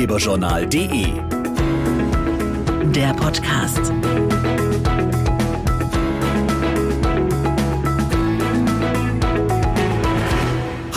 ratgeberjournal.de. Der Podcast.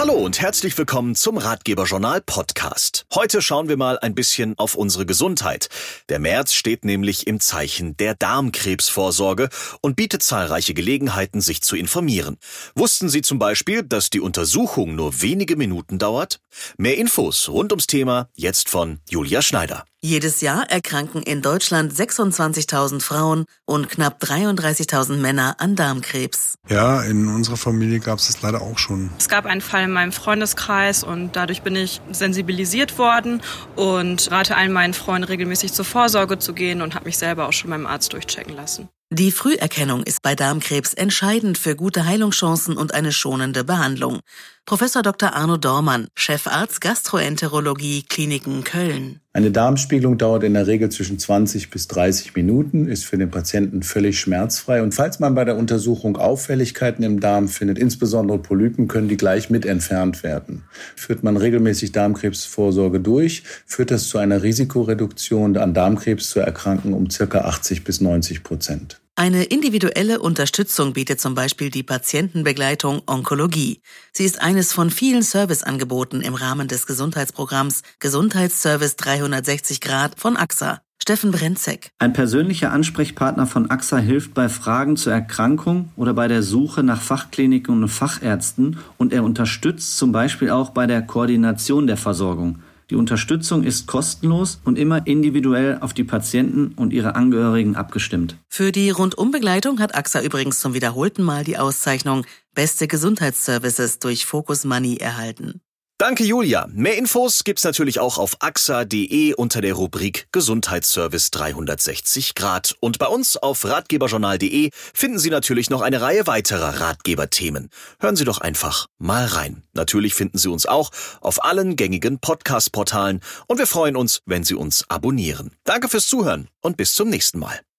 Hallo und herzlich willkommen zum Ratgeberjournal Podcast. Heute schauen wir mal ein bisschen auf unsere Gesundheit. Der März steht nämlich im Zeichen der Darmkrebsvorsorge und bietet zahlreiche Gelegenheiten, sich zu informieren. Wussten Sie zum Beispiel, dass die Untersuchung nur wenige Minuten dauert? Mehr Infos rund ums Thema jetzt von Julia Schneider. Jedes Jahr erkranken in Deutschland 26.000 Frauen und knapp 33.000 Männer an Darmkrebs. Ja, in unserer Familie gab es das leider auch schon. Es gab einen Fall in meinem Freundeskreis und dadurch bin ich sensibilisiert worden und rate allen meinen Freunden regelmäßig zur Vorsorge zu gehen und habe mich selber auch schon beim Arzt durchchecken lassen. Die Früherkennung ist bei Darmkrebs entscheidend für gute Heilungschancen und eine schonende Behandlung. Professor Dr. Arno Dormann, Chefarzt Gastroenterologie Kliniken Köln. Eine Darmspiegelung dauert in der Regel zwischen 20 bis 30 Minuten, ist für den Patienten völlig schmerzfrei. Und falls man bei der Untersuchung Auffälligkeiten im Darm findet, insbesondere Polypen, können die gleich mit entfernt werden. Führt man regelmäßig Darmkrebsvorsorge durch, führt das zu einer Risikoreduktion an Darmkrebs zu erkranken um circa 80 bis 90 Prozent. Eine individuelle Unterstützung bietet zum Beispiel die Patientenbegleitung Onkologie. Sie ist eines von vielen Serviceangeboten im Rahmen des Gesundheitsprogramms Gesundheitsservice 360 Grad von AXA. Steffen Brenzek. Ein persönlicher Ansprechpartner von AXA hilft bei Fragen zur Erkrankung oder bei der Suche nach Fachkliniken und Fachärzten und er unterstützt zum Beispiel auch bei der Koordination der Versorgung. Die Unterstützung ist kostenlos und immer individuell auf die Patienten und ihre Angehörigen abgestimmt. Für die Rundumbegleitung hat AXA übrigens zum wiederholten Mal die Auszeichnung Beste Gesundheitsservices durch Focus Money erhalten. Danke, Julia. Mehr Infos gibt's natürlich auch auf axa.de unter der Rubrik Gesundheitsservice 360 Grad. Und bei uns auf ratgeberjournal.de finden Sie natürlich noch eine Reihe weiterer Ratgeberthemen. Hören Sie doch einfach mal rein. Natürlich finden Sie uns auch auf allen gängigen Podcast-Portalen und wir freuen uns, wenn Sie uns abonnieren. Danke fürs Zuhören und bis zum nächsten Mal.